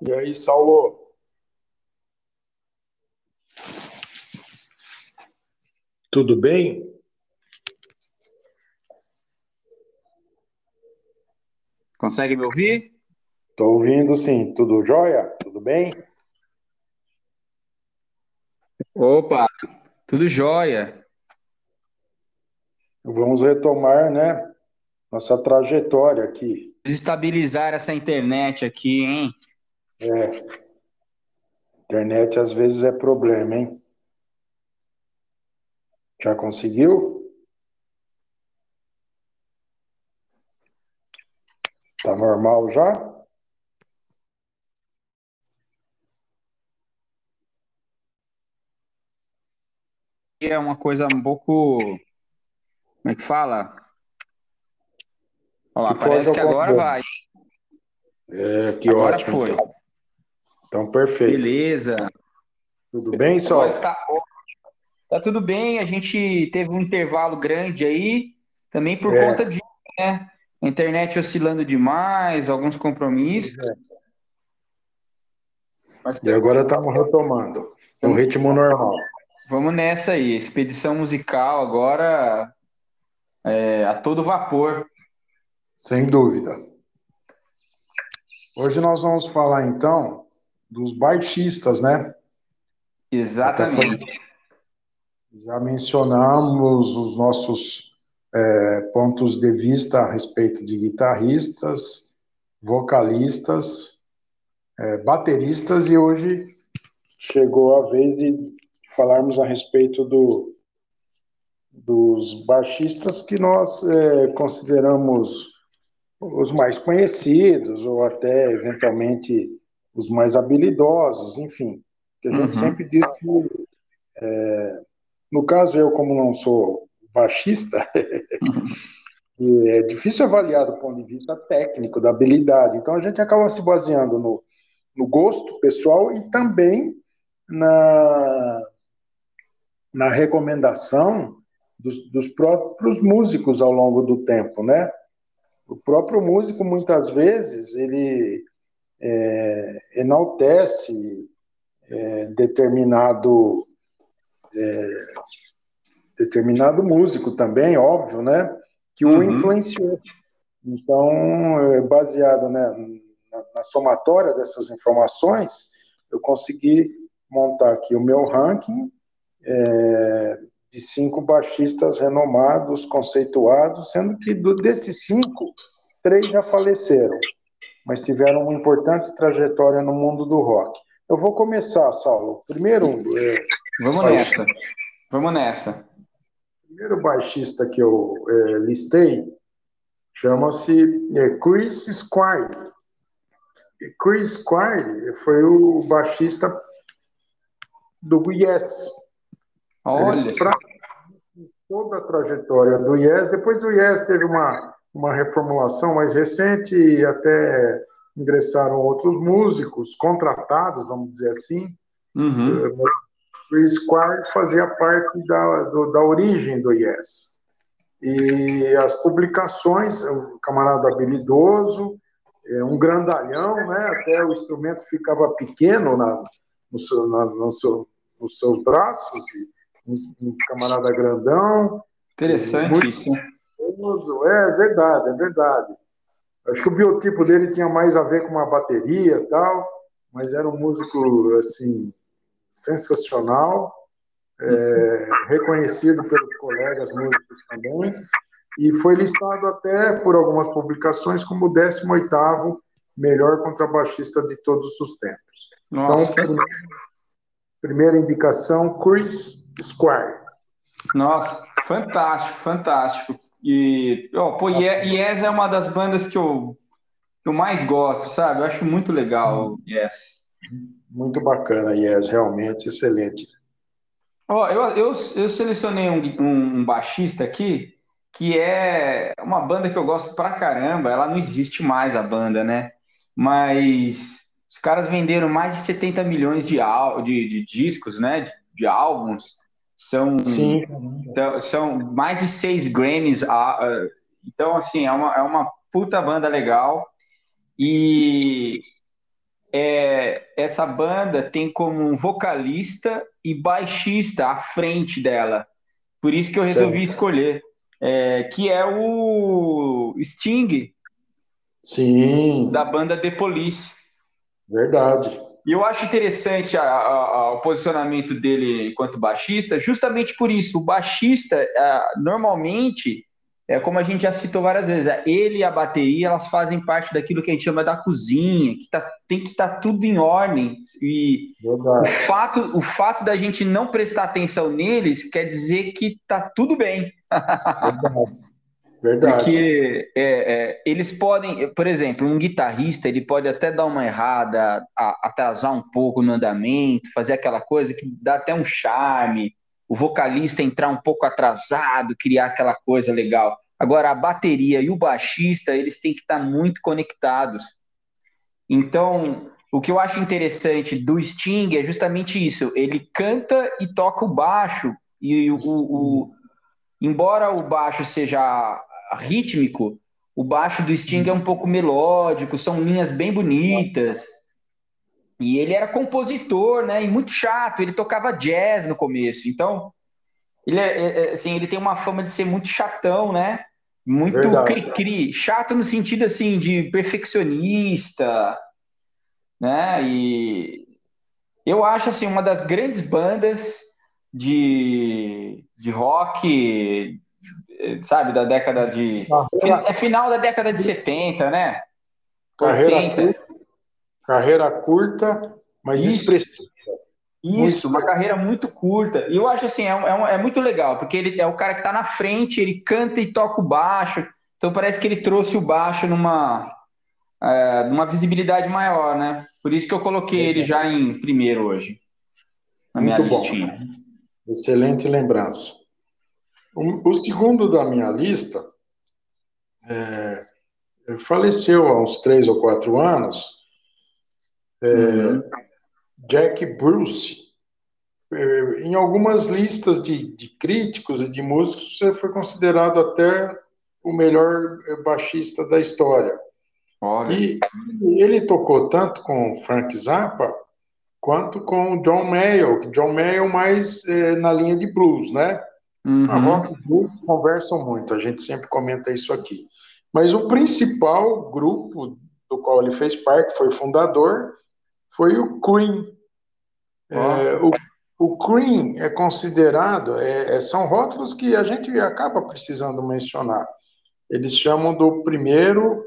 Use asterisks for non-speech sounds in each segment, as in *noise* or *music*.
E aí, Saulo? Tudo bem? Consegue me ouvir? Estou ouvindo sim. Tudo jóia? Tudo bem? Opa, tudo jóia. Vamos retomar, né, nossa trajetória aqui. Desestabilizar essa internet aqui, hein? É. Internet às vezes é problema, hein? Já conseguiu? Tá normal já? É uma coisa um pouco. Como é que fala? Olha lá, Que parece que agora vai. É, que Agora ótimo. foi. Então, perfeito. Beleza. Tudo bem, Sol? Está. Tá tudo bem, a gente teve um intervalo grande aí, também por É. conta disso, né? A internet oscilando demais, alguns compromissos. Mas E agora estamos retomando. No ritmo normal. vamos nessa aí. Expedição musical agora é, a todo vapor. Sem dúvida. Hoje nós vamos falar então dos baixistas, né? Exatamente. Já mencionamos os nossos é, pontos de vista a respeito de guitarristas, vocalistas, é, bateristas e hoje chegou a vez de falarmos a respeito do, dos baixistas que nós é, consideramos os mais conhecidos ou até eventualmente os mais habilidosos, enfim. Que a gente Uhum. sempre diz que, é, no caso eu como não sou baixista, *laughs* é difícil avaliar do ponto de vista técnico, da habilidade. Então a gente acaba se baseando no, no gosto pessoal e também na, na recomendação dos, dos próprios músicos ao longo do tempo, né? O próprio músico, muitas vezes, ele é, enaltece é, determinado é, determinado músico também, óbvio, né? Que o Uhum. influenciou. Então, é, baseado né, na, na somatória dessas informações, eu consegui montar aqui o meu ranking é, de cinco baixistas renomados, conceituados, sendo que do, desses cinco, três já faleceram, mas tiveram uma importante trajetória no mundo do rock. Eu vou começar, Saulo. Primeiro, é, Vamos Vai. nessa. Vamos nessa. o primeiro baixista que eu é, listei chama-se é, Chris Squire. Chris Squire foi o baixista do Yes. Olha, Pra toda a trajetória do Yes, depois o Yes teve uma, uma reformulação mais recente e até ingressaram outros músicos contratados, vamos dizer assim. uhum. Chris Squire fazia parte da, do- da origem do Yes. E as publicações, um camarada habilidoso, é, um grandalhão, né? até o instrumento ficava pequeno na, no seu- na- no seu- nos seus braços, um, um camarada grandão, interessante Muito- isso. hein? É, é verdade, é verdade. Acho que o biotipo dele tinha mais a ver com uma bateria e tal, mas era um músico, assim, sensacional, é, reconhecido pelos colegas músicos também, e foi listado até por algumas publicações como o 18º melhor contrabaixista de todos os tempos. Nossa, Então, primeira, primeira indicação, Chris Squire. nossa, fantástico, fantástico. E, ó, pô, Ye- Yes é uma das bandas que eu, que eu mais gosto, sabe? Eu acho muito legal o Yes. Muito bacana, Yes, realmente excelente. Ó, eu, eu, eu selecionei um, um, um baixista aqui que é uma banda que eu gosto pra caramba. Ela não existe mais, a banda, né? Mas os caras venderam mais de 70 milhões de, de, de discos, né? De, de álbuns. São, Sim, Então, são mais de seis Grammys. Então, assim, é uma, é uma puta banda legal. E é, essa banda tem como vocalista e baixista à frente dela. Por isso que eu resolvi certo. escolher. É, que é o Sting. Sim. Da banda The Police. Verdade. E eu acho interessante a, a, a, o posicionamento dele enquanto baixista, justamente por isso. O baixista, normalmente, é como a gente já citou várias vezes, é, ele e a bateria elas fazem parte daquilo que a gente chama da cozinha, que tá, tem que estar tá tudo em ordem. E o fato, o fato da gente não prestar atenção neles quer dizer que tá tudo bem. *laughs* Verdade. Verdade. Porque é, é, eles podem, por exemplo, um guitarrista ele pode até dar uma errada, a, atrasar um pouco no andamento, fazer aquela coisa que dá até um charme. O vocalista entrar um pouco atrasado, criar aquela coisa legal. Agora, a bateria e o baixista, eles têm que estar muito conectados. Então, o que eu acho interessante do Sting é justamente isso. Ele canta e toca o baixo. E o, o, o embora o baixo seja rítmico, o baixo do Sting é um pouco melódico, são linhas bem bonitas. E ele era compositor, né? E muito chato. Ele tocava jazz no começo. Então, ele, é, é, é assim, ele tem uma fama de ser muito chatão, né? Muito cri-cri. Chato no sentido, assim, de perfeccionista, né? E eu acho, assim, uma das grandes bandas de, de rock sabe, da década de. Carreira... É final da década de 70, né? Carreira, curta, carreira curta, mas Isso. expressiva. Isso, uma carreira muito curta. E eu acho assim, é, é, é, muito legal, porque ele é o cara que está na frente, ele canta e toca o baixo. Então parece que ele trouxe o baixo numa, é, numa visibilidade maior, né? Por isso que eu coloquei ele já em primeiro hoje. Na minha muito bom. Excelente lembrança. O, o segundo da minha lista é, faleceu há uns três ou quatro anos, é, uhum. Jack Bruce. É, em algumas listas de, de críticos e de músicos, você foi considerado até o melhor baixista da história. Olha. E ele tocou tanto com Frank Zappa quanto com John Mayall, John Mayall mais é, na linha de blues, né? Uhum. A rock blues conversam muito, a gente sempre comenta isso aqui. Mas o principal grupo do qual ele fez parte, foi fundador, foi o Cream. Oh. É, o, o Cream é considerado, é, é, são rótulos que a gente acaba precisando mencionar. Eles chamam do primeiro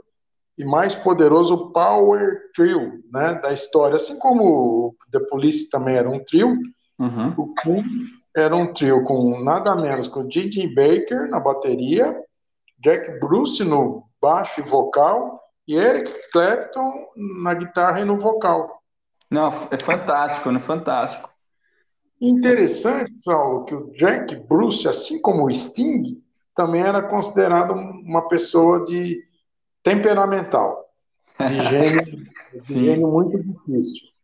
e mais poderoso Power Trio né, da história. Assim como o The Police também era um trio, uhum. o Cream era um trio com nada menos que o Gigi Baker na bateria, Jack Bruce no baixo e vocal e Eric Clapton na guitarra e no vocal. Não, é fantástico, né? Fantástico. Interessante, Saulo, que o Jack Bruce, assim como o Sting, também era considerado uma pessoa de temperamental, de *laughs* gênio, de gênio muito difícil.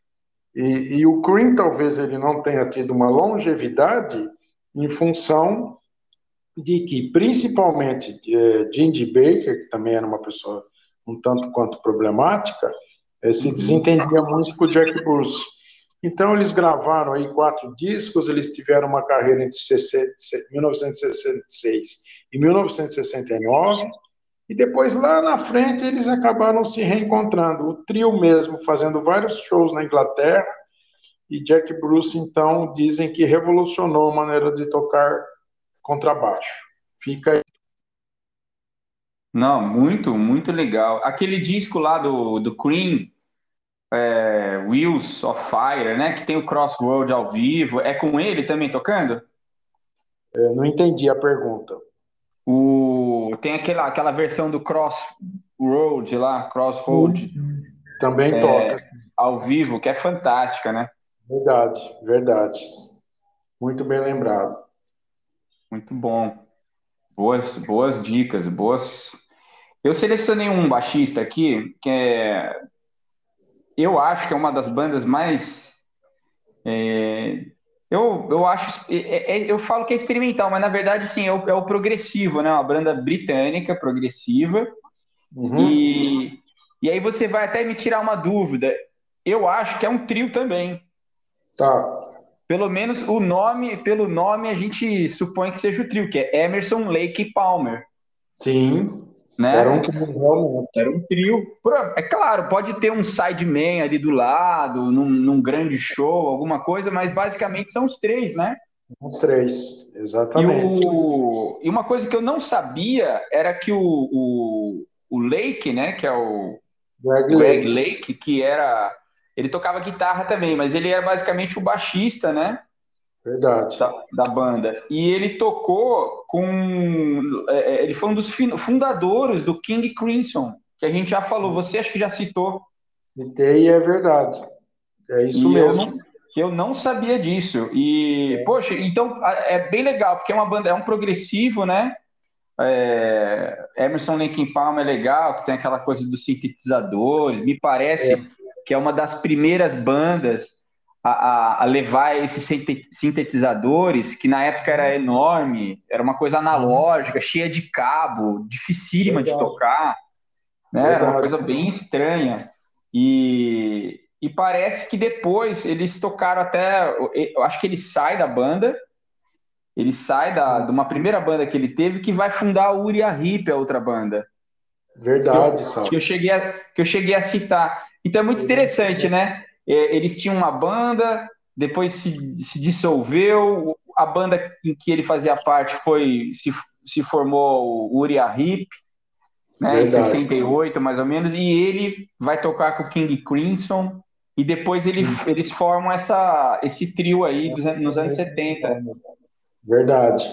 E, e, o Cream talvez ele não tenha tido uma longevidade em função de que, principalmente, é, Gingy Baker, que também era uma pessoa um tanto quanto problemática, é, se uhum. desentendia muito com o Jack Bruce. Então, eles gravaram aí quatro discos, eles tiveram uma carreira entre 1966 e 1969, e depois, lá na frente, eles acabaram se reencontrando. O trio mesmo, fazendo vários shows na Inglaterra. E Jack Bruce, então, dizem que revolucionou a maneira de tocar contrabaixo. Fica aí. Não, muito, muito legal. Aquele disco lá do, do Cream, é, Wheels of Fire, né? Que tem o Crossroad ao vivo. É com ele também tocando? É, não entendi a pergunta. O, tem aquela, aquela versão do Crossroad lá, Crossroad. Também é, toca. Ao vivo, que é fantástica, né? Verdade, verdade. Muito bem lembrado. Muito bom. Boas, boas dicas, boas. Eu selecionei um baixista aqui que é, eu acho que é uma das bandas mais é, eu, eu acho, eu falo que é experimental, mas na verdade, sim, é o, é o progressivo, né? Uma banda britânica progressiva. Uhum. E, e aí você vai até me tirar uma dúvida. eu acho que é um trio também. Tá. Pelo menos o nome, pelo nome a gente supõe que seja o trio, que é Emerson, Lake e Palmer. Sim. Né? Era um trio. Era um trio. É claro, pode ter um sideman ali do lado, num, num, grande show, alguma coisa, mas basicamente são os três, né? Os três, exatamente. E, o... e uma coisa que eu não sabia era que o, o, o Lake, né, que é o Greg, Greg Lake. Lake, que era ele tocava guitarra também, mas ele era basicamente o baixista, né? Verdade. Da, da banda. E ele tocou com. É, é ele foi um dos fundadores do King Crimson, que a gente já falou. Você acho que já citou. Citei e é verdade. É isso e mesmo. Eu não, eu não sabia disso. E, é. poxa, então é bem legal, porque é uma banda, é um progressivo, né? É, Emerson Linkin Palm é legal, que tem aquela coisa dos sintetizadores. Me parece. É que é uma das primeiras bandas a, a, levar esses sintetizadores, que na época era enorme, era uma coisa analógica, cheia de cabo, dificílima Legal. de tocar, né? Era uma coisa bem estranha. E, e parece que depois eles tocaram até. Eu acho que ele sai da banda. Ele sai da, de uma primeira banda que ele teve que vai fundar a Uriah Heep, a outra banda. Verdade, que eu, que eu cheguei a, que eu cheguei a citar. Então é muito interessante, né? É, eles tinham uma banda, depois se, se dissolveu, a banda em que ele fazia parte foi se, se formou o Uriah Heep, né, em 78 mais ou menos, e ele vai tocar com o King Crimson, e depois ele, eles formam essa, esse trio aí dos, nos anos 70. Verdade.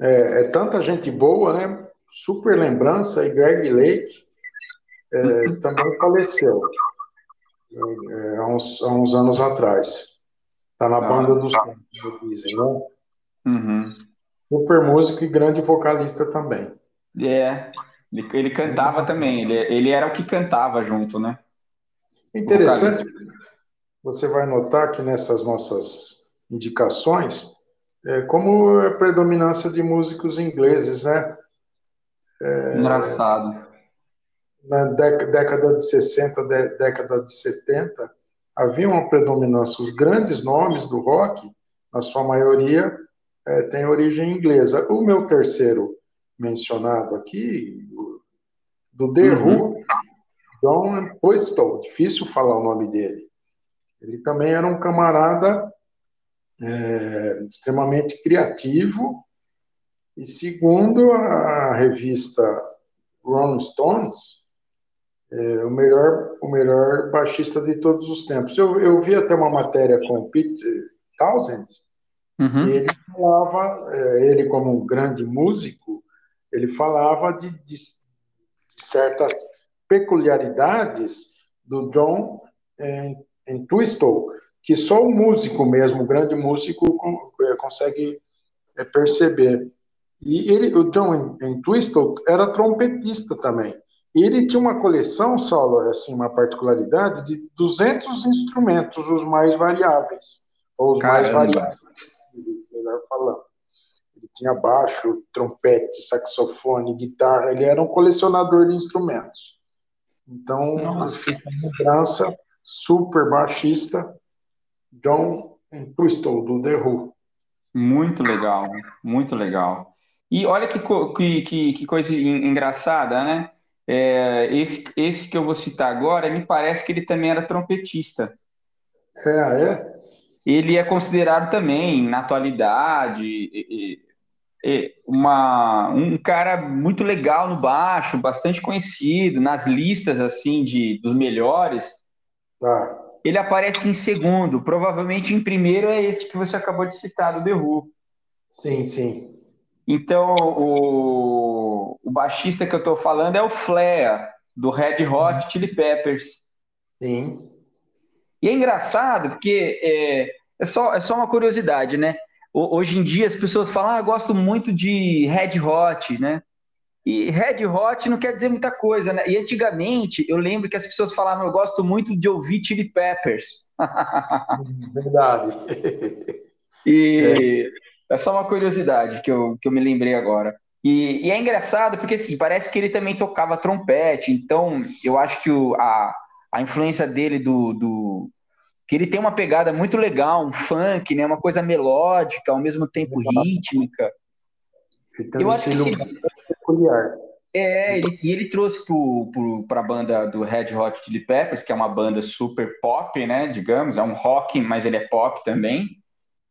É, é tanta gente boa, né? Super lembrança, e Greg Lake, é, também faleceu é, há, uns, há, uns, anos atrás. Está na ah, banda dos tá. dizem, né? Uhum. Super músico e grande vocalista também. É, ele, ele cantava também, ele, ele era o que cantava junto, né? Interessante, você vai notar que nessas nossas indicações, é, como é predominância de músicos ingleses, né? É, Engraçado na década de 60, década de 70, havia uma predominância. Os grandes nomes do rock, na sua maioria, é, têm origem inglesa. O meu terceiro mencionado aqui, do The Who, uhum. John Postel, difícil falar o nome dele. Ele também era um camarada é, extremamente criativo, e segundo a revista Rolling Stones, é, o melhor o melhor baixista de todos os tempos. Eu, eu vi até uma matéria com o Pete Townsend, uhum. e ele falava, é, ele como um grande músico, ele falava de, de, de certas peculiaridades do John em, em Twistle, que só o músico mesmo, o grande músico, é, consegue é, perceber. E ele, o John em, em Twistle era trompetista também. Ele tinha uma coleção, Saulo, assim, uma particularidade de 200 instrumentos, os mais variáveis, ou os Caramba. mais variáveis, melhor falando. Ele tinha baixo, trompete, saxofone, guitarra, ele era um colecionador de instrumentos. Então, fica uma lembrança, super baixista, John Entwistle, do The Who. Muito legal, muito legal. E olha que, que, que coisa engraçada, né? É, esse, esse que eu vou citar agora, me parece que ele também era trompetista. É, é? Ele é considerado também, na atualidade, uma, um cara muito legal no baixo, bastante conhecido, nas listas assim de dos melhores. Tá. Ele aparece em segundo, provavelmente em primeiro é esse que você acabou de citar, do The Who. Sim, sim. Então, o, o baixista que eu estou falando é o Flea, do Red Hot Chili Peppers. Sim. E é engraçado porque é, é, só, é só uma curiosidade, né? Hoje em dia as pessoas falam, ah, eu gosto muito de Red Hot, né? E Red Hot não quer dizer muita coisa, né? E antigamente eu lembro que as pessoas falavam, eu gosto muito de ouvir Chili Peppers. *laughs* Verdade. e é. Só uma curiosidade que eu, que eu me lembrei agora. E, e, é engraçado porque assim, parece que ele também tocava trompete, então eu acho que o, a, a influência dele do, do que ele tem uma pegada muito legal, um funk, né, uma coisa melódica, ao mesmo tempo rítmica. Ele tem um Eu estilo ele... peculiar. É, ele, e ele trouxe para a banda do Red Hot Chili Peppers, que é uma banda super pop, né, digamos, é um rock, mas ele é pop também.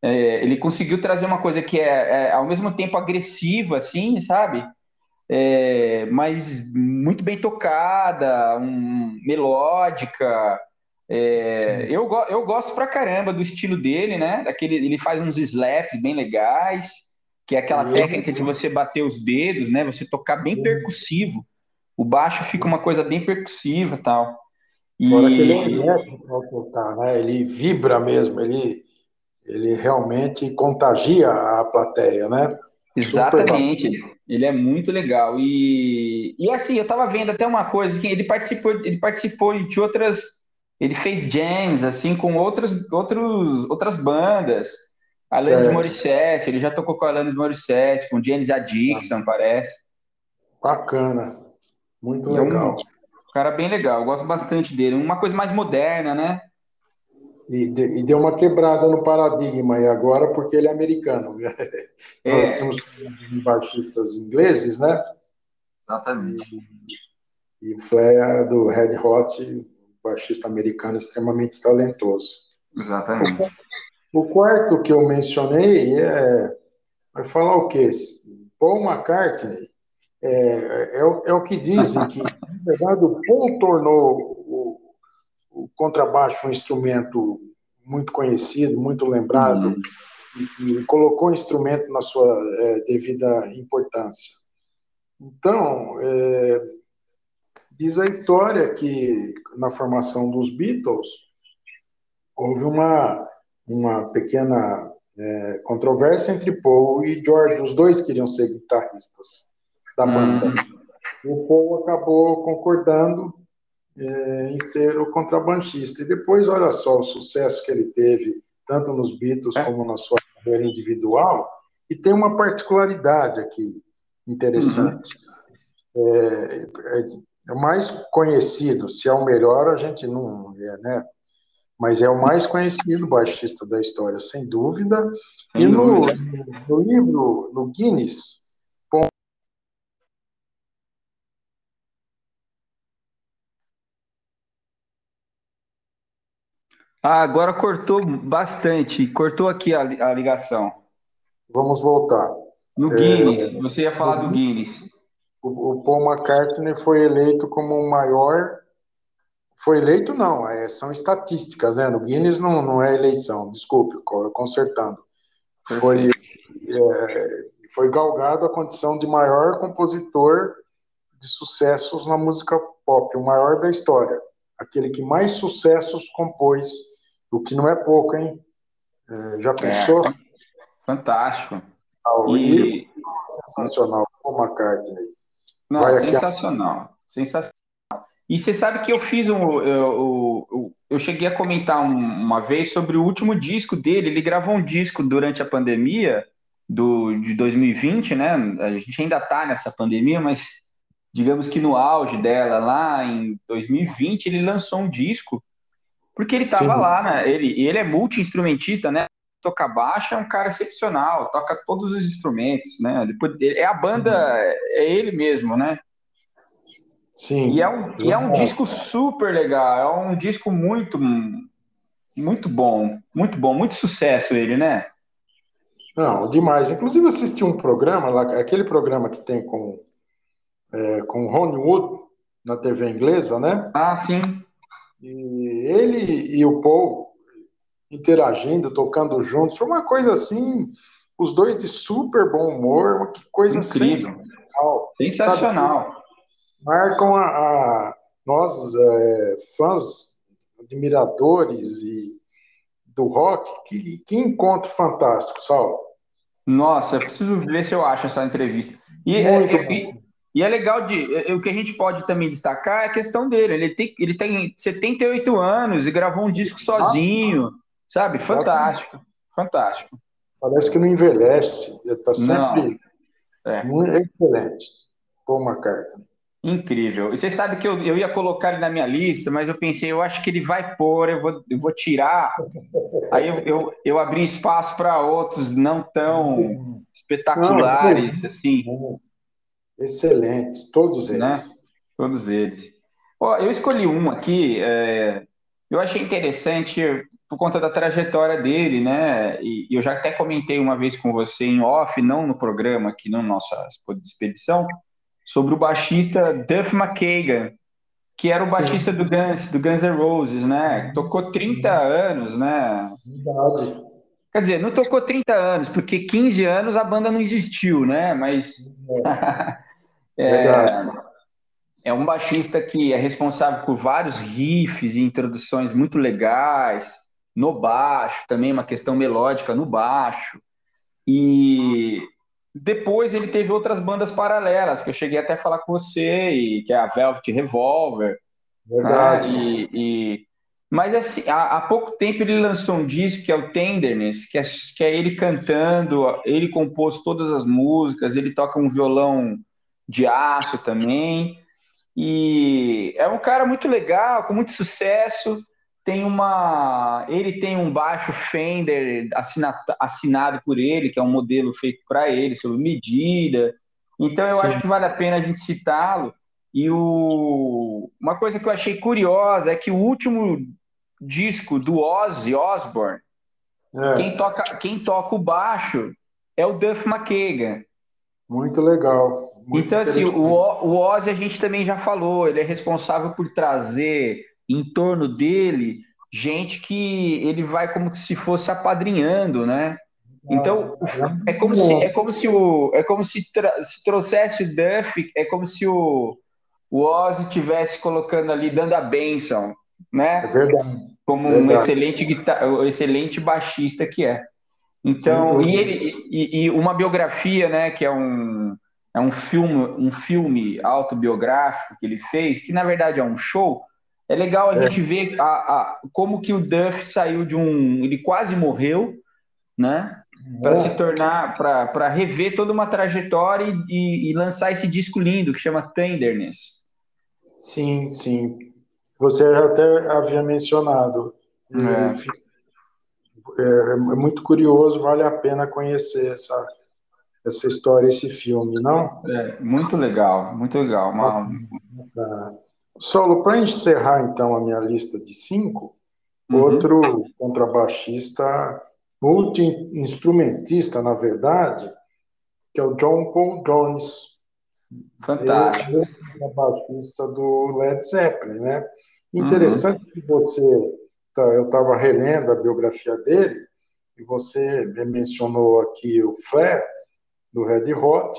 É, ele conseguiu trazer uma coisa que é, é, ao mesmo tempo agressiva, assim, sabe? É, mas muito bem tocada, um, melódica. É, eu, eu gosto pra caramba do estilo dele, né? Daquele, ele faz uns slaps bem legais que é aquela técnica de você bater os dedos, né? Você tocar bem percussivo. O baixo fica uma coisa bem percussiva tal. E... Fora que ele é elétrico ao tocar, né? Ele vibra mesmo, ele, ele realmente contagia a plateia, né? Exatamente. Ele é muito legal. E, e assim, eu tava vendo até uma coisa que ele participou, ele participou de outras. Ele fez jams assim com outras, outros, outras bandas. Alanis Morissette, ele já tocou com a Alanis Morissette, com James Addiction, ah. parece. Bacana. Muito legal. É um cara bem legal, eu gosto bastante dele. Uma coisa mais moderna, né? E, de, e deu uma quebrada no paradigma e agora porque ele é americano. *laughs* É. Nós temos baixistas ingleses, né? Exatamente. E, e o Flair do Red Hot, baixista americano extremamente talentoso. Exatamente. O quarto que eu mencionei é, vai falar o quê? Paul McCartney é, é, o, é o que dizem que, na verdade, o Paul tornou o, o contrabaixo um instrumento muito conhecido, muito lembrado, uhum. e, e, colocou o instrumento na sua é, devida importância. Então, é, diz a história que na formação dos Beatles houve uma uma pequena é, controvérsia entre Paul e George. Os dois queriam ser guitarristas da banda. Uhum. O Paul acabou concordando é, em ser o contrabandista. E depois, olha só o sucesso que ele teve, tanto nos Beatles é. como na sua carreira individual. E tem uma particularidade aqui interessante. Uhum. É, é, é, o mais conhecido, se é o melhor, a gente não é, né? mas é o mais conhecido baixista da história, sem dúvida. Sem e no, dúvida. no, livro, no Guinness, Ah, agora cortou bastante, cortou aqui a, a ligação. Vamos voltar. No Guinness, é, você ia falar do Guinness. O, o Paul McCartney foi eleito como o maior foi eleito, não, é, são estatísticas, né? No Guinness não, não é eleição, desculpe, consertando. Foi, é, foi galgado a condição de maior compositor de sucessos na música pop, o maior da história. Aquele que mais sucessos compôs, o que não é pouco, hein? É, já é, pensou? É, fantástico. e... Sensacional, Paul McCartney. Não, Vai sensacional. Aqui. Sensacional. E você sabe que eu fiz um. Eu, eu, eu cheguei a comentar um, uma vez sobre o último disco dele. Ele gravou um disco durante a pandemia do, de 2020, né? A gente ainda está nessa pandemia, mas digamos que no auge dela, lá em 2020, ele lançou um disco, porque ele estava lá, né? Ele, ele é multi-instrumentista, né? Toca baixo, é um cara excepcional, toca todos os instrumentos, né? Depois, é a banda, é ele mesmo, né? Sim. E é um, e é um disco super legal, é um disco muito, muito bom, muito bom, muito sucesso ele, né? Não, demais. Inclusive assisti um programa, aquele programa que tem com, é, com Ron Wood na TV inglesa, né? Ah, sim. E ele e o Paul interagindo, tocando juntos, foi uma coisa assim, os dois de super bom humor, que coisa Incrível. sensacional. Sensacional. Sabe? marcam a, a nós, é, fãs, admiradores e do rock, que, que encontro fantástico, Saulo. Nossa, eu preciso ver se eu acho essa entrevista. E, é, e, e é legal de. É, o que a gente pode também destacar é a questão dele. Ele tem, ele tem 78 anos e gravou um disco sozinho, sabe? Fantástico. Fantástico. Parece que não envelhece. Ele está sempre. É. Excelente. Paul McCartney. Incrível. E você sabe que eu, eu ia colocar ele na minha lista, mas eu pensei, eu acho que ele vai pôr, eu vou, eu vou tirar. Aí eu, eu, eu abri espaço para outros não tão espetaculares, não, assim. Excelentes, todos eles. Né? Todos eles. Ó, eu escolhi um aqui, é, eu achei interessante por conta da trajetória dele, né? E, eu já até comentei uma vez com você em off, não no programa, aqui na nossa expedição, sobre o baixista Duff McKagan, que era o baixista do Guns, do Guns N' Roses, né? Tocou 30 anos, né? Verdade. Quer dizer, não tocou 30 anos, porque 15 anos a banda não existiu, né? Mas. é, *laughs* é um baixista que é responsável por vários riffs e introduções muito legais, no baixo, também uma questão melódica no baixo. E depois ele teve outras bandas paralelas, que eu cheguei até a falar com você, e, que é a Velvet Revolver. Verdade. Né? E, e, mas assim, há, há, pouco tempo ele lançou um disco que é o Tenderness, que é, que é ele cantando, ele compôs todas as músicas, ele toca um violão de aço também. E é um cara muito legal, com muito sucesso tem uma. Ele tem um baixo Fender assinado, assinado por ele, que é um modelo feito para ele, sob medida. Então eu Sim. acho que vale a pena a gente citá-lo. E o... uma coisa que eu achei curiosa é que o último disco do Ozzy Osbourne, é. quem, toca, quem toca o baixo é o Duff McKagan. Muito legal. Muito então, assim, o, o Ozzy a gente também já falou, ele é responsável por trazer em torno dele gente que ele vai como se fosse apadrinhando, né? Então é como se é como se o é como se, se trouxesse o Duff, é como se o, o Ozzy tivesse colocando ali dando a benção, né? É verdade. Como verdade. um excelente guitar, um excelente baixista que é. Então Sim, e ele e, e, uma biografia, né? Que é um é um filme um filme autobiográfico que ele fez, que na verdade é um show é legal a é. gente ver a, a, como que o Duff saiu de um. Ele quase morreu, né? Para é. se tornar, para rever toda uma trajetória e, e, lançar esse disco lindo que chama Tenderness. Sim, sim. Você até havia mencionado. É. é. é muito curioso, vale a pena conhecer essa, essa história, esse filme, não? É, muito legal, muito legal. Uma... Saulo, para encerrar então a minha lista de cinco, uhum. outro contrabaixista, multi-instrumentista, na verdade, que é o John Paul Jones. Fantástico. Ele é contrabaixista do Led Zeppelin, né? Interessante uhum. que você, tá, eu estava relendo a biografia dele, e você mencionou aqui o Flair, do Red Hot,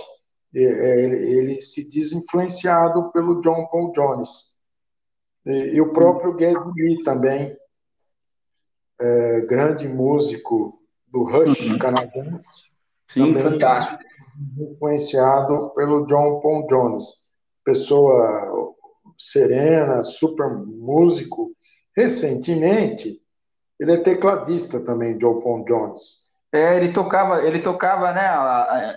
é, ele se diz influenciado pelo John Paul Jones. E, o próprio Geddy Lee também, é, grande músico do Rush uhum. canadense. Sim, fantástico. Influenciado pelo John Paul Jones. Pessoa serena, super músico. Recentemente, ele é tecladista também, John Paul Jones. É, ele tocava, ele tocava, né,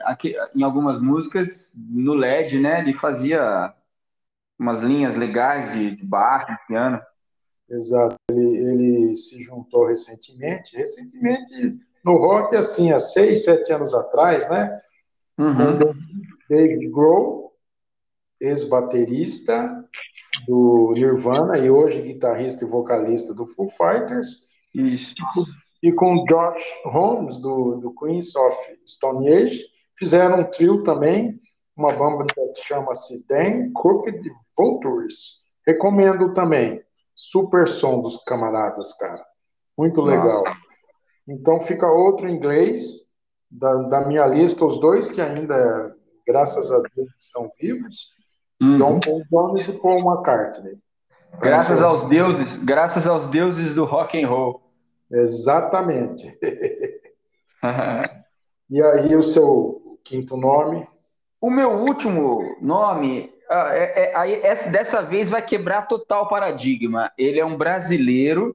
aqui, em algumas músicas no LED, né? Ele fazia umas linhas legais de, de baixo, de piano. Exato. Ele, ele se juntou recentemente, recentemente no rock, assim, há seis, sete anos atrás, né? Uhum. David Grohl, ex-baterista do Nirvana e hoje guitarrista e vocalista do Foo Fighters. Isso e com Josh Holmes, do, do Queens of Stone Age, fizeram um trio também, uma banda que chama-se Dan Crooked Vultures. Recomendo também. Super som dos camaradas, cara. Muito legal. Então fica outro inglês da, da minha lista, os dois que ainda, graças a Deus, estão vivos. Uhum. John Paul Jones e Paul McCartney. Graças aos deuses, graças aos deuses do rock and roll. Exatamente. *laughs* e aí, o seu quinto nome? O meu último nome, ah, é, é, essa, dessa vez vai quebrar total paradigma. Ele é um brasileiro.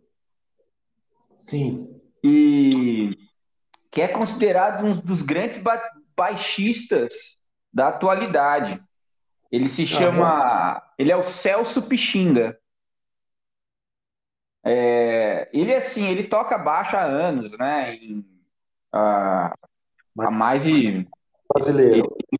Sim. E que é considerado um dos grandes baixistas da atualidade. Ele se chama. Ele é o Celso Pixinga. É, ele, assim, ele toca baixo há anos, né? Em, há, há mais de. Brasileiro. Ele,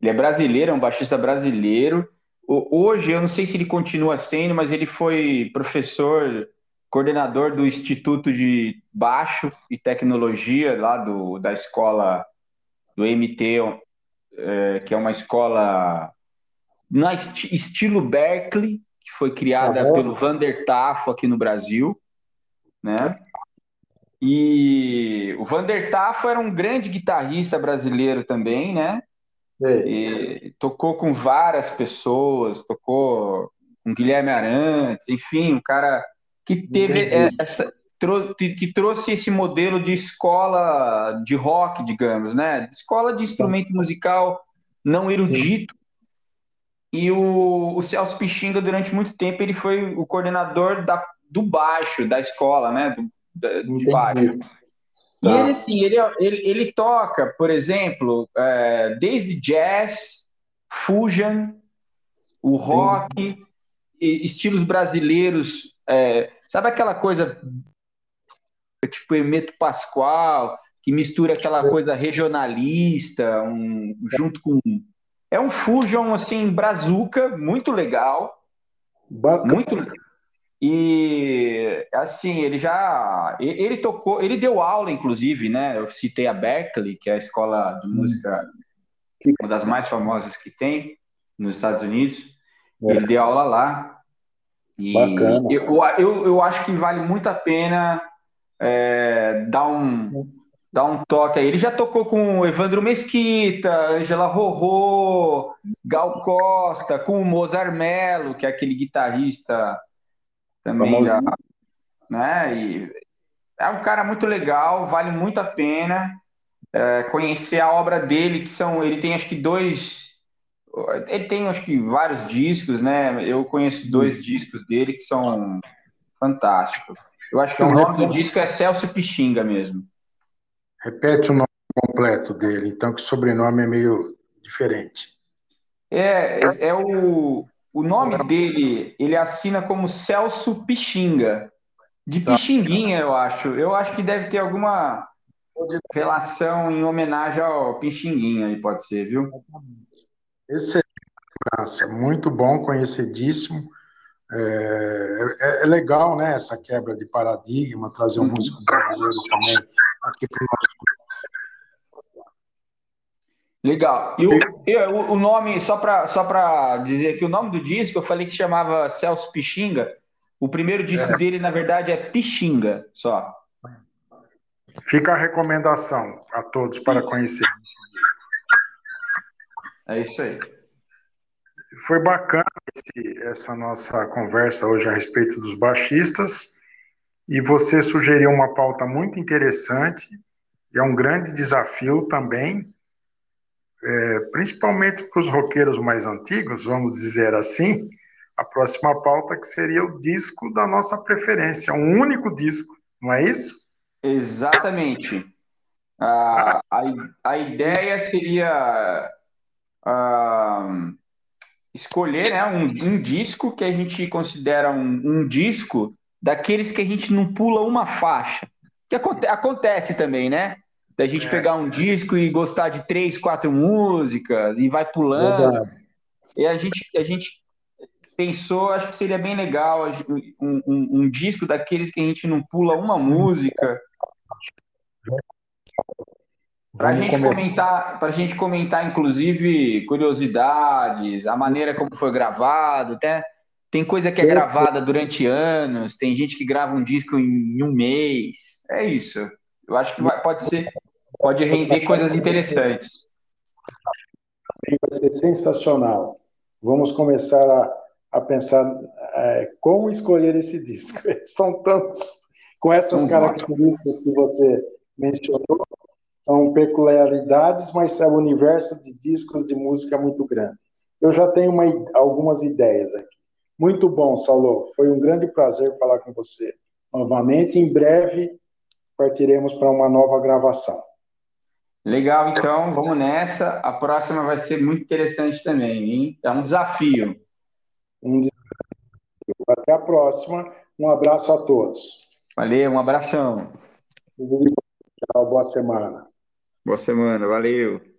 ele é brasileiro, é um baixista brasileiro. Hoje, eu não sei se ele continua sendo, mas ele foi professor, coordenador do Instituto de Baixo e Tecnologia, lá do, da escola do MT, é, que é uma escola na est estilo Berkeley, que foi criada uhum. pelo Vander Tafo aqui no Brasil, né? E o Vander Tafo era um grande guitarrista brasileiro também, né? E tocou com várias pessoas, tocou com Guilherme Arantes, enfim, um cara que teve essa, que trouxe esse modelo de escola de rock, digamos, né? Escola de instrumento musical não erudito. E o, o Celso Pixinga, durante muito tempo, ele foi o coordenador da, do baixo da escola, né? Do, da, de baixo. E tá. ele, assim, ele, ele, ele toca, por exemplo, é, desde jazz, fusion, o rock, e, estilos brasileiros. É, sabe aquela coisa tipo Hermeto Pascoal, que mistura aquela coisa regionalista, um, junto com. É um fusion, assim, brazuca, muito legal. Bacana. Muito legal. E assim, ele já ele tocou, ele deu aula inclusive, né? Eu citei a Berkeley, que é a escola de música uma das mais famosas que tem nos Estados Unidos. É. Ele deu aula lá. E Bacana. Eu, eu, eu acho que vale muito a pena é, dar um dar um toque aí. Ele já tocou com Evandro Mesquita, Angela Rorô, Gal Costa, com o Mozart Mello, que é aquele guitarrista também já, né? E é um cara muito legal, vale muito a pena é, conhecer a obra dele, que são, ele tem acho que dois, ele tem acho que vários discos, né? Eu conheço dois discos dele que são fantásticos. Eu acho que então, o nome do disco é Celso Pixinga mesmo. Repete o nome completo dele, então que o sobrenome é meio diferente. É, é o o nome dele, ele assina como Celso Pixinga. De tá. Pixinguinha, eu acho. Eu acho que deve ter alguma relação em homenagem ao Pixinguinha aí, pode ser, viu? Excelente, é muito bom, conhecidíssimo. É, é, é, legal, né, essa quebra de paradigma, trazer um uhum. músico brasileiro também aqui para o nosso Legal. E o, o nome, só para só dizer que o nome do disco, eu falei que chamava Celso Pixinga. O primeiro disco é. dele, na verdade, é Pixinga, só. Fica a recomendação a todos para conhecer. É isso aí. Foi bacana esse, essa nossa conversa hoje a respeito dos baixistas. E você sugeriu uma pauta muito interessante. E é um grande desafio também é, principalmente para os roqueiros mais antigos, vamos dizer assim, a próxima pauta que seria o disco da nossa preferência, um único disco, não é isso? Exatamente. A, a, ideia seria uh, escolher né, um, um, disco que a gente considera um, um, disco daqueles que a gente não pula uma faixa. Que aconte, acontece também, né? Da gente é. pegar um disco e gostar de três, quatro músicas e vai pulando. Verdade. E a gente, a gente pensou, acho que seria bem legal um, um, um disco daqueles que a gente não pula uma música. Para a gente comentar, para gente comentar, inclusive curiosidades, a maneira como foi gravado, até tem coisa que é gravada durante anos, tem gente que grava um disco em um mês. É isso. Eu acho que vai, pode ser, pode render coisas interessantes. Vai ser sensacional. Vamos começar a, a pensar é, como escolher esse disco. *laughs* São tantos, com essas características que você mencionou, são peculiaridades, mas é um universo de discos de música muito grande. Eu já tenho uma, algumas ideias aqui. Muito bom, Saulo. Foi um grande prazer falar com você novamente. Em breve partiremos para uma nova gravação. Legal, então, vamos nessa. A próxima vai ser muito interessante também, hein? É um desafio. Um desafio. Até a próxima. Um abraço a todos. Valeu, um abração. Tchau, boa semana. Boa semana, valeu.